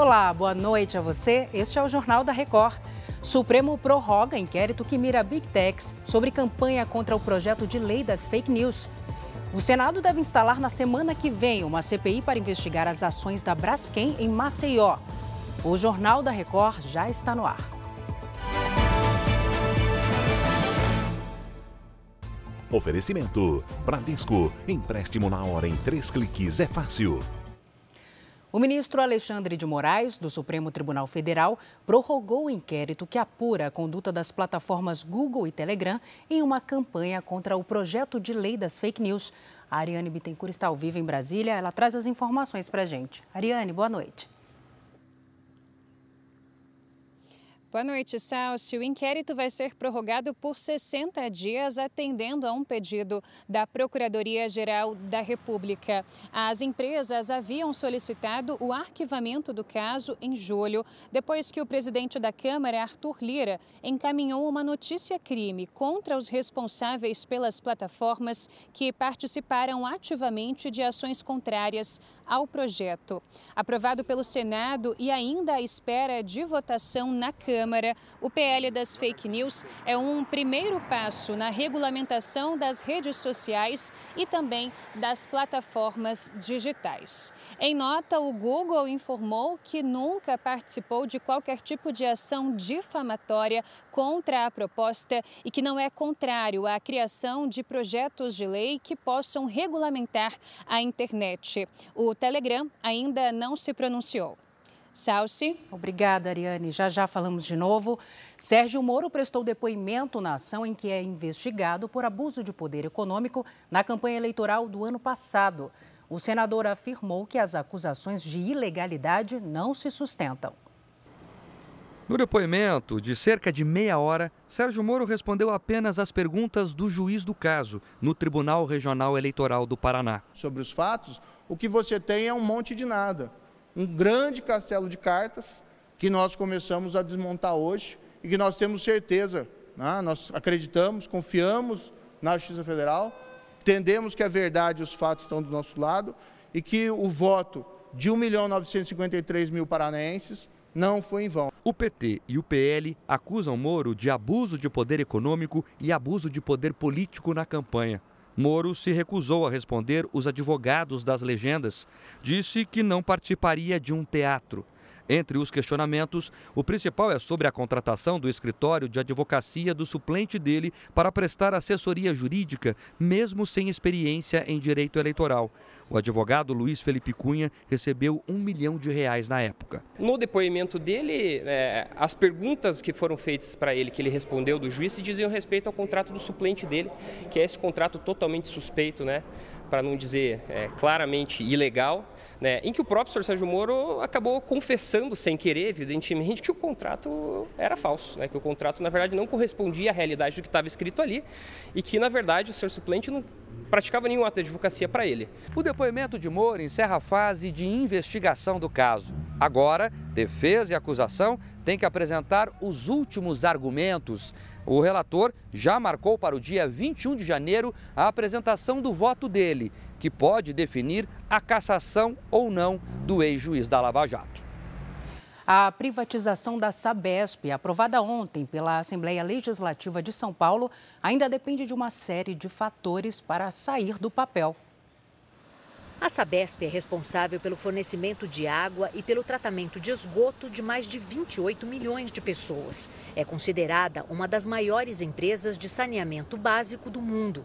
Olá, boa noite a você. Este é o Jornal da Record. Supremo prorroga inquérito que mira Big Techs sobre campanha contra o projeto de lei das fake news. O Senado deve instalar na semana que vem uma CPI para investigar as ações da Braskem em Maceió. O Jornal da Record já está no ar. Oferecimento: Bradesco. Empréstimo na hora em três cliques é fácil. O ministro Alexandre de Moraes, do Supremo Tribunal Federal, prorrogou o inquérito que apura a conduta das plataformas Google e Telegram em uma campanha contra o projeto de lei das fake news. A Ariane Bittencourt está ao vivo em Brasília. Ela traz as informações para a gente. Ariane, boa noite. Boa noite, Salsi. O inquérito vai ser prorrogado por 60 dias, atendendo a um pedido da Procuradoria-Geral da República. As empresas haviam solicitado o arquivamento do caso em julho, depois que o presidente da Câmara, Arthur Lira, encaminhou uma notícia-crime contra os responsáveis pelas plataformas que participaram ativamente de ações contrárias ao projeto. Aprovado pelo Senado e ainda à espera de votação na Câmara, o PL das fake news é um primeiro passo na regulamentação das redes sociais e também das plataformas digitais. Em nota, o Google informou que nunca participou de qualquer tipo de ação difamatória contra a proposta e que não é contrário à criação de projetos de lei que possam regulamentar a internet. O Telegram ainda não se pronunciou. Salsi. Obrigada, Ariane. Já já falamos de novo. Sérgio Moro prestou depoimento na ação em que é investigado por abuso de poder econômico na campanha eleitoral do ano passado. O senador afirmou que as acusações de ilegalidade não se sustentam. No depoimento de cerca de meia hora, Sérgio Moro respondeu apenas às perguntas do juiz do caso, no Tribunal Regional Eleitoral do Paraná. Sobre os fatos, o que você tem é um monte de nada. Um grande castelo de cartas que nós começamos a desmontar hoje e que nós temos certeza, né? nós acreditamos, confiamos na Justiça Federal, entendemos que a verdade e os fatos estão do nosso lado e que o voto de 1 milhão 953 mil paranaenses não foi em vão. O PT e o PL acusam Moro de abuso de poder econômico e abuso de poder político na campanha. Moro se recusou a responder os advogados das legendas. Disse que não participaria de um teatro. Entre os questionamentos, o principal é sobre a contratação do escritório de advocacia do suplente dele para prestar assessoria jurídica, mesmo sem experiência em direito eleitoral. O advogado Luiz Felipe Cunha recebeu um milhão de reais na época. No depoimento dele, é, as perguntas que foram feitas para ele, que ele respondeu do juiz, se diziam respeito ao contrato do suplente dele, que é esse contrato totalmente suspeito, né? para não dizer é, claramente ilegal né, em que o próprio Sr. Sérgio Moro acabou confessando, sem querer, evidentemente, que o contrato era falso, né, que o contrato, na verdade, não correspondia à realidade do que estava escrito ali e que, na verdade, o Sr. Suplente não praticava nenhum ato de advocacia para ele. O depoimento de Moro encerra a fase de investigação do caso. Agora, defesa e acusação têm que apresentar os últimos argumentos o relator já marcou para o dia 21 de janeiro a apresentação do voto dele, que pode definir a cassação ou não do ex-juiz da Lava Jato. A privatização da Sabesp, aprovada ontem pela Assembleia Legislativa de São Paulo, ainda depende de uma série de fatores para sair do papel. A Sabesp é responsável pelo fornecimento de água e pelo tratamento de esgoto de mais de 28 milhões de pessoas. É considerada uma das maiores empresas de saneamento básico do mundo.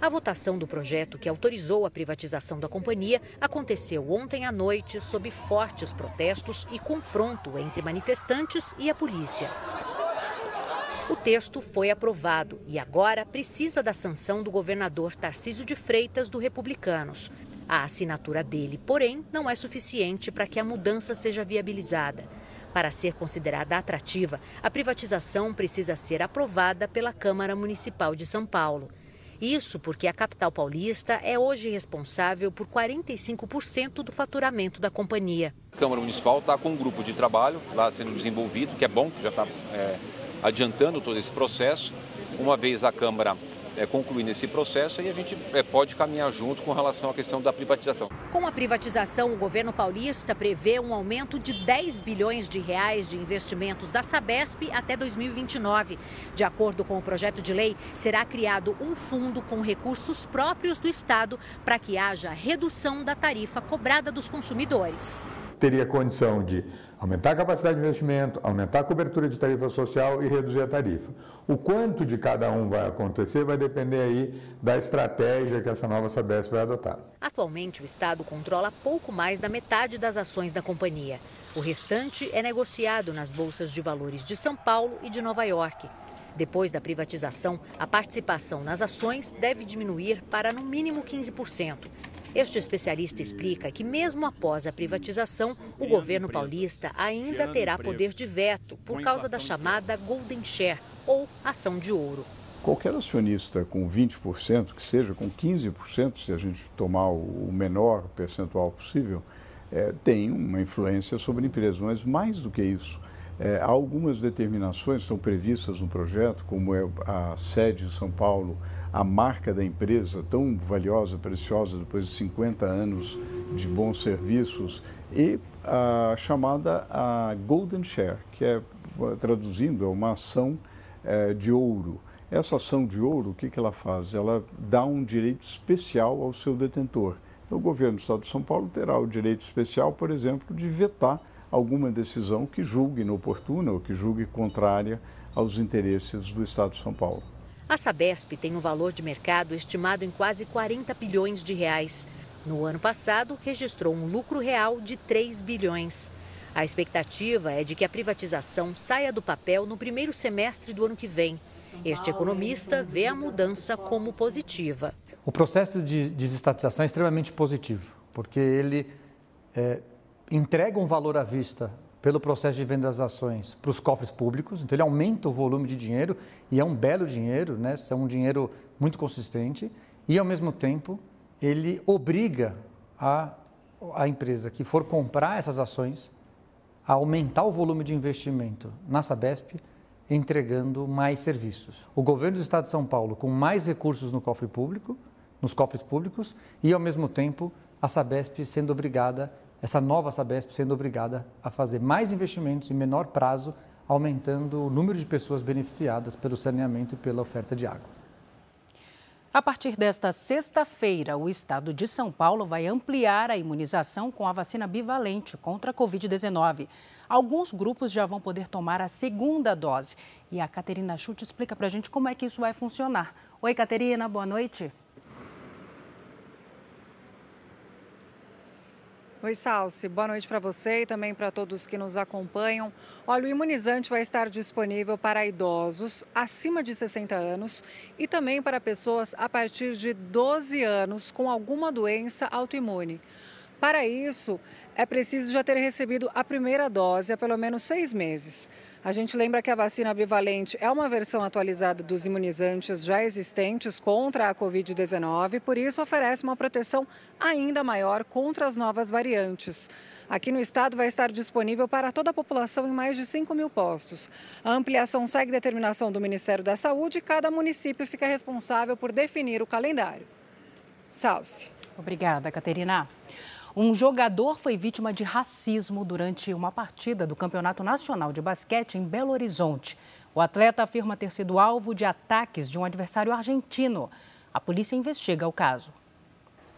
A votação do projeto que autorizou a privatização da companhia aconteceu ontem à noite sob fortes protestos e confronto entre manifestantes e a polícia. O texto foi aprovado e agora precisa da sanção do governador Tarcísio de Freitas do Republicanos. A assinatura dele, porém, não é suficiente para que a mudança seja viabilizada. Para ser considerada atrativa, a privatização precisa ser aprovada pela Câmara Municipal de São Paulo. Isso porque a capital paulista é hoje responsável por 45% do faturamento da companhia. A Câmara Municipal está com um grupo de trabalho lá sendo desenvolvido, que é bom, já está é, adiantando todo esse processo. Uma vez a Câmara é, concluindo esse processo e a gente é, pode caminhar junto com relação à questão da privatização. Com a privatização, o governo paulista prevê um aumento de 10 bilhões de reais de investimentos da Sabesp até 2029. De acordo com o projeto de lei, será criado um fundo com recursos próprios do Estado para que haja redução da tarifa cobrada dos consumidores. Teria condição de aumentar a capacidade de investimento, aumentar a cobertura de tarifa social e reduzir a tarifa. O quanto de cada um vai acontecer vai depender aí da estratégia que essa nova Sabesp vai adotar. Atualmente, o Estado controla pouco mais da metade das ações da companhia. O restante é negociado nas bolsas de valores de São Paulo e de Nova York. Depois da privatização, a participação nas ações deve diminuir para no mínimo 15%. Este especialista explica que, mesmo após a privatização, o governo paulista ainda terá poder de veto por causa da chamada Golden Share, ou ação de ouro. Qualquer acionista com 20%, que seja com 15%, se a gente tomar o menor percentual possível, é, tem uma influência sobre a empresa. Mas mais do que isso, é, há algumas determinações que estão previstas no projeto, como é a sede em São Paulo, a marca da empresa tão valiosa, preciosa, depois de 50 anos de bons serviços, e a chamada a Golden Share, que é, traduzindo, é uma ação é, de ouro. Essa ação de ouro, o que, que ela faz? Ela dá um direito especial ao seu detentor. Então, o governo do Estado de São Paulo terá o direito especial, por exemplo, de vetar alguma decisão que julgue inoportuna ou que julgue contrária aos interesses do Estado de São Paulo. A Sabesp tem um valor de mercado estimado em quase 40 bilhões de reais. No ano passado, registrou um lucro real de 3 bilhões. A expectativa é de que a privatização saia do papel no primeiro semestre do ano que vem. Este economista vê a mudança como positiva. O processo de desestatização é extremamente positivo, porque ele é, entrega um valor à vista pelo processo de venda das ações para os cofres públicos, então ele aumenta o volume de dinheiro e é um belo dinheiro, né? é um dinheiro muito consistente e ao mesmo tempo ele obriga a, a empresa que for comprar essas ações a aumentar o volume de investimento na Sabesp, entregando mais serviços. O governo do Estado de São Paulo com mais recursos no cofre público, nos cofres públicos e ao mesmo tempo a Sabesp sendo obrigada essa nova Sabesp sendo obrigada a fazer mais investimentos em menor prazo, aumentando o número de pessoas beneficiadas pelo saneamento e pela oferta de água. A partir desta sexta-feira, o estado de São Paulo vai ampliar a imunização com a vacina bivalente contra a Covid-19. Alguns grupos já vão poder tomar a segunda dose. E a Caterina Chute explica para a gente como é que isso vai funcionar. Oi, Caterina, boa noite. Oi, Salsi. Boa noite para você e também para todos que nos acompanham. Olha, o imunizante vai estar disponível para idosos acima de 60 anos e também para pessoas a partir de 12 anos com alguma doença autoimune. Para isso, é preciso já ter recebido a primeira dose há pelo menos seis meses. A gente lembra que a vacina bivalente é uma versão atualizada dos imunizantes já existentes contra a Covid-19, por isso oferece uma proteção ainda maior contra as novas variantes. Aqui no estado vai estar disponível para toda a população em mais de 5 mil postos. A ampliação segue determinação do Ministério da Saúde e cada município fica responsável por definir o calendário. Salce. Obrigada, Caterina. Um jogador foi vítima de racismo durante uma partida do Campeonato Nacional de Basquete em Belo Horizonte. O atleta afirma ter sido alvo de ataques de um adversário argentino. A polícia investiga o caso.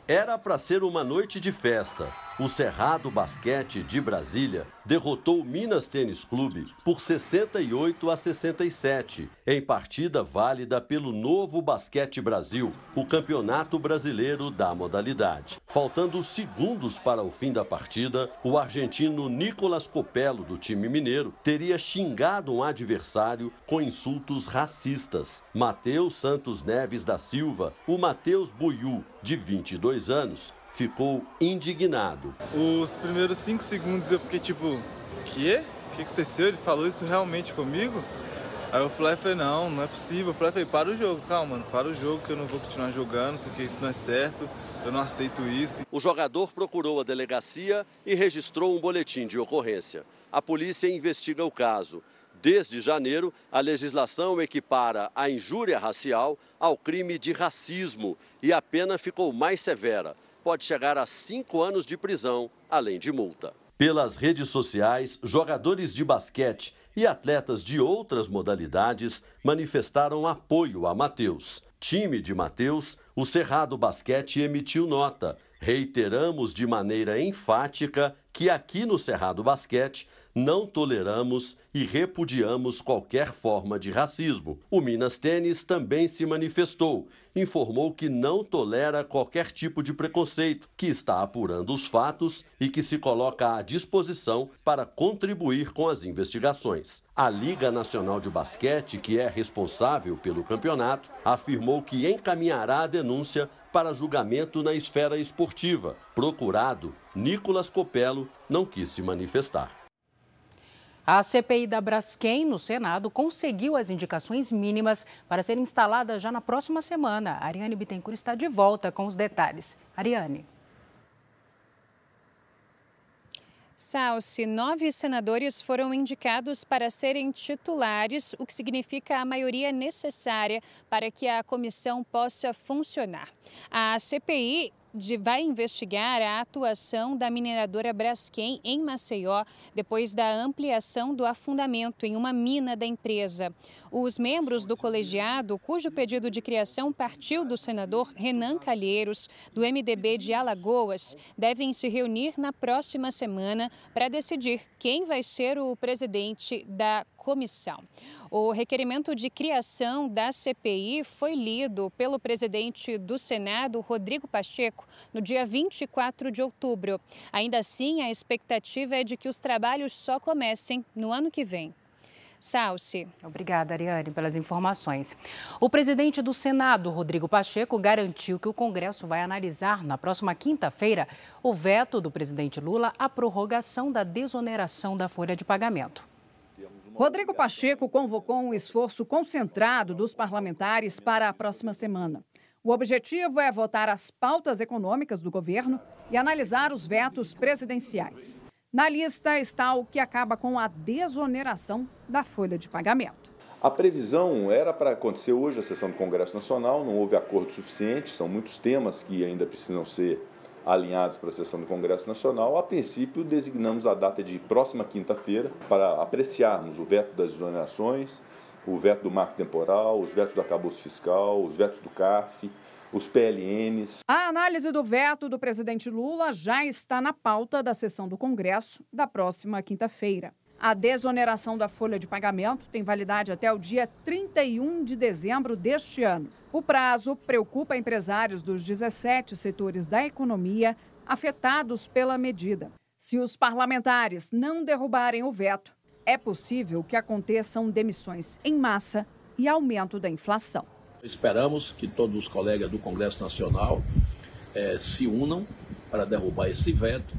Era para ser uma noite de festa. O Cerrado Basquete de Brasília derrotou o Minas Tênis Clube por 68 a 67, em partida válida pelo Novo Basquete Brasil, o campeonato brasileiro da modalidade. Faltando segundos para o fim da partida, o argentino Nicolas Copello, do time mineiro, teria xingado um adversário com insultos racistas. Matheus Santos Neves da Silva, o Matheus Buiu, de 22 anos, ficou indignado. Os primeiros cinco segundos eu fiquei tipo, quê? O que aconteceu? Ele falou isso realmente comigo? Aí eu falei, falei, não, não é possível. Eu falei, para o jogo, calma, mano, para o jogo que eu não vou continuar jogando, porque isso não é certo, eu não aceito isso. O jogador procurou a delegacia e registrou um boletim de ocorrência. A polícia investiga o caso. Desde janeiro, a legislação equipara a injúria racial ao crime de racismo e a pena ficou mais severa. Pode chegar a cinco anos de prisão, além de multa. Pelas redes sociais, jogadores de basquete e atletas de outras modalidades manifestaram apoio a Matheus. Time de Matheus, o Cerrado Basquete emitiu nota. Reiteramos de maneira enfática que aqui no Cerrado Basquete não toleramos e repudiamos qualquer forma de racismo. O Minas Tênis também se manifestou, informou que não tolera qualquer tipo de preconceito, que está apurando os fatos e que se coloca à disposição para contribuir com as investigações. A Liga Nacional de Basquete, que é responsável pelo campeonato, afirmou que encaminhará a denúncia para julgamento na esfera esportiva. Procurado, Nicolas Copelo não quis se manifestar. A CPI da Braskem, no Senado, conseguiu as indicações mínimas para ser instalada já na próxima semana. A Ariane Bittencourt está de volta com os detalhes. Ariane. Salsi, nove senadores foram indicados para serem titulares, o que significa a maioria necessária para que a comissão possa funcionar. A CPI de, vai investigar a atuação da mineradora Braskem em Maceió depois da ampliação do afundamento em uma mina da empresa. Os membros do colegiado, cujo pedido de criação partiu do senador Renan Calheiros, do MDB de Alagoas, devem se reunir na próxima semana para decidir quem vai ser o presidente da comissão. O requerimento de criação da CPI foi lido pelo presidente do Senado, Rodrigo Pacheco, no dia 24 de outubro. Ainda assim, a expectativa é de que os trabalhos só comecem no ano que vem. Salce. Obrigada, Ariane, pelas informações. O presidente do Senado, Rodrigo Pacheco, garantiu que o Congresso vai analisar na próxima quinta-feira o veto do presidente Lula à prorrogação da desoneração da folha de pagamento. Rodrigo Pacheco convocou um esforço concentrado dos parlamentares para a próxima semana. O objetivo é votar as pautas econômicas do governo e analisar os vetos presidenciais. Na lista está o que acaba com a desoneração da folha de pagamento. A previsão era para acontecer hoje a sessão do Congresso Nacional, não houve acordo suficiente, são muitos temas que ainda precisam ser alinhados para a sessão do Congresso Nacional, a princípio designamos a data de próxima quinta-feira para apreciarmos o veto das exonerações, o veto do marco temporal, os vetos do acabouço fiscal, os vetos do CARF, os PLNs. A análise do veto do presidente Lula já está na pauta da sessão do Congresso da próxima quinta-feira. A desoneração da folha de pagamento tem validade até o dia 31 de dezembro deste ano. O prazo preocupa empresários dos 17 setores da economia afetados pela medida. Se os parlamentares não derrubarem o veto, é possível que aconteçam demissões em massa e aumento da inflação. Esperamos que todos os colegas do Congresso Nacional eh, se unam para derrubar esse veto,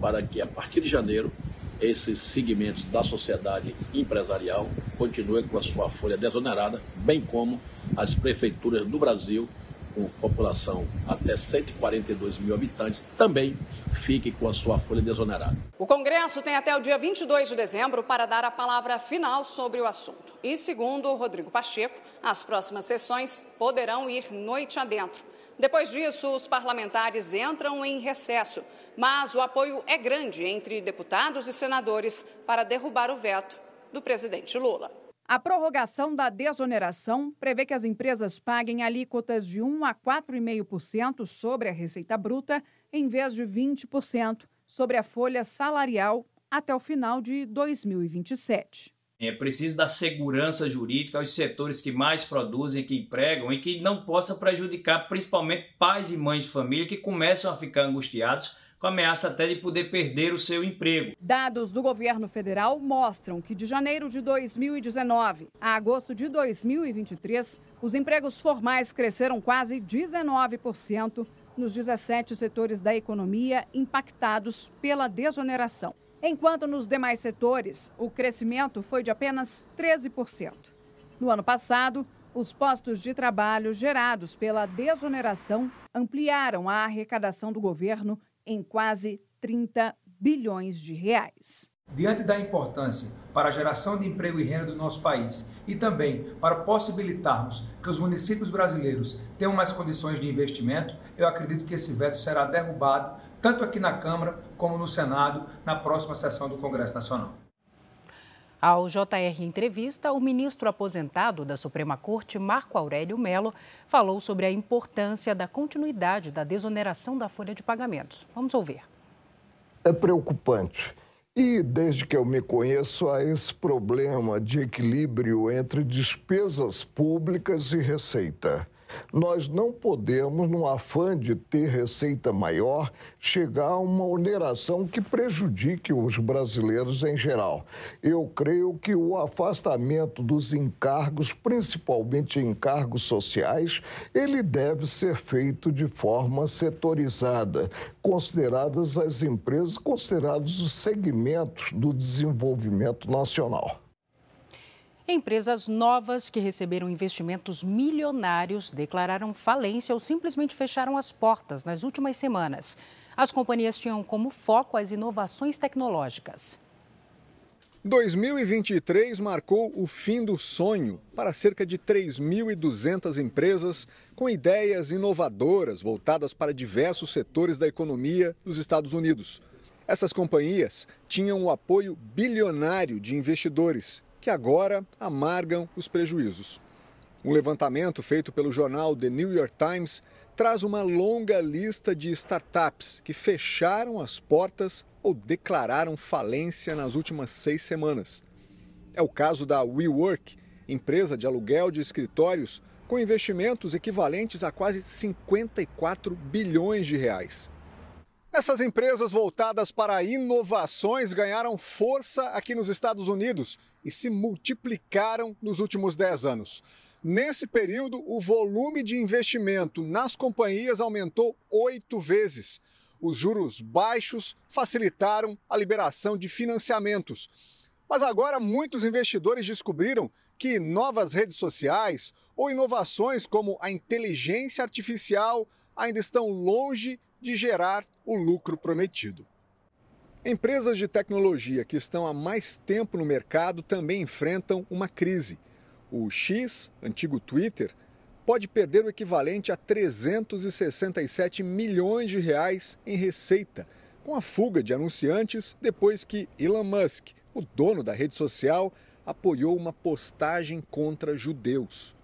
para que a partir de janeiro esses segmentos da sociedade empresarial continuem com a sua folha desonerada, bem como as prefeituras do Brasil, com população até 142 mil habitantes, também fiquem com a sua folha desonerada. O Congresso tem até o dia 22 de dezembro para dar a palavra final sobre o assunto. E, segundo Rodrigo Pacheco, as próximas sessões poderão ir noite adentro. Depois disso, os parlamentares entram em recesso mas o apoio é grande entre deputados e senadores para derrubar o veto do presidente Lula. A prorrogação da desoneração prevê que as empresas paguem alíquotas de 1 a 4,5% sobre a receita bruta, em vez de 20% sobre a folha salarial até o final de 2027. É preciso dar segurança jurídica aos setores que mais produzem, que empregam e que não possa prejudicar principalmente pais e mães de família que começam a ficar angustiados com ameaça até de poder perder o seu emprego. Dados do governo federal mostram que de janeiro de 2019 a agosto de 2023, os empregos formais cresceram quase 19% nos 17 setores da economia impactados pela desoneração. Enquanto nos demais setores, o crescimento foi de apenas 13%. No ano passado, os postos de trabalho gerados pela desoneração ampliaram a arrecadação do governo em quase 30 bilhões de reais. Diante da importância para a geração de emprego e renda do nosso país e também para possibilitarmos que os municípios brasileiros tenham mais condições de investimento, eu acredito que esse veto será derrubado tanto aqui na Câmara como no Senado na próxima sessão do Congresso Nacional. Ao JR Entrevista, o ministro aposentado da Suprema Corte, Marco Aurélio Melo, falou sobre a importância da continuidade da desoneração da folha de pagamentos. Vamos ouvir. É preocupante. E desde que eu me conheço, há esse problema de equilíbrio entre despesas públicas e receita. Nós não podemos, num afã de ter receita maior, chegar a uma oneração que prejudique os brasileiros em geral. Eu creio que o afastamento dos encargos, principalmente encargos sociais, ele deve ser feito de forma setorizada, consideradas as empresas, considerados os segmentos do desenvolvimento nacional. Empresas novas que receberam investimentos milionários declararam falência ou simplesmente fecharam as portas nas últimas semanas. As companhias tinham como foco as inovações tecnológicas. 2023 marcou o fim do sonho para cerca de 3.200 empresas com ideias inovadoras voltadas para diversos setores da economia dos Estados Unidos. Essas companhias tinham o apoio bilionário de investidores que agora amargam os prejuízos. Um levantamento feito pelo jornal The New York Times traz uma longa lista de startups que fecharam as portas ou declararam falência nas últimas seis semanas. É o caso da WeWork, empresa de aluguel de escritórios com investimentos equivalentes a quase 54 bilhões de reais. Essas empresas voltadas para inovações ganharam força aqui nos Estados Unidos e se multiplicaram nos últimos 10 anos. Nesse período, o volume de investimento nas companhias aumentou oito vezes. Os juros baixos facilitaram a liberação de financiamentos. Mas agora muitos investidores descobriram que novas redes sociais ou inovações como a inteligência artificial ainda estão longe de gerar o lucro prometido. Empresas de tecnologia que estão há mais tempo no mercado também enfrentam uma crise. O X, antigo Twitter, pode perder o equivalente a 367 milhões de reais em receita, com a fuga de anunciantes depois que Elon Musk, o dono da rede social, apoiou uma postagem contra judeus.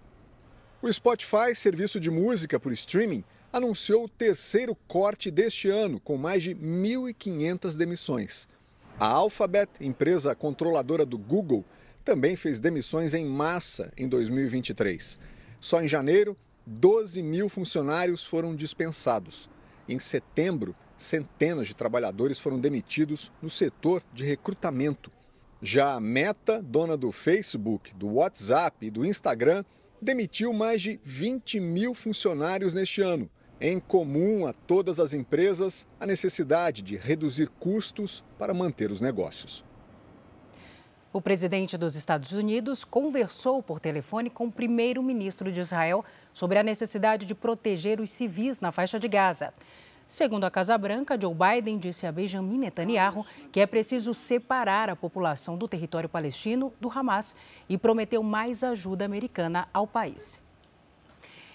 O Spotify, serviço de música por streaming, anunciou o terceiro corte deste ano, com mais de 1.500 demissões. A Alphabet, empresa controladora do Google, também fez demissões em massa em 2023. Só em janeiro, 12 mil funcionários foram dispensados. Em setembro, centenas de trabalhadores foram demitidos no setor de recrutamento. Já a Meta, dona do Facebook, do WhatsApp e do Instagram, demitiu mais de 20 mil funcionários neste ano em comum a todas as empresas a necessidade de reduzir custos para manter os negócios. O presidente dos Estados Unidos conversou por telefone com o primeiro-ministro de Israel sobre a necessidade de proteger os civis na faixa de Gaza. Segundo a Casa Branca, Joe Biden disse a Benjamin Netanyahu que é preciso separar a população do território palestino do Hamas e prometeu mais ajuda americana ao país.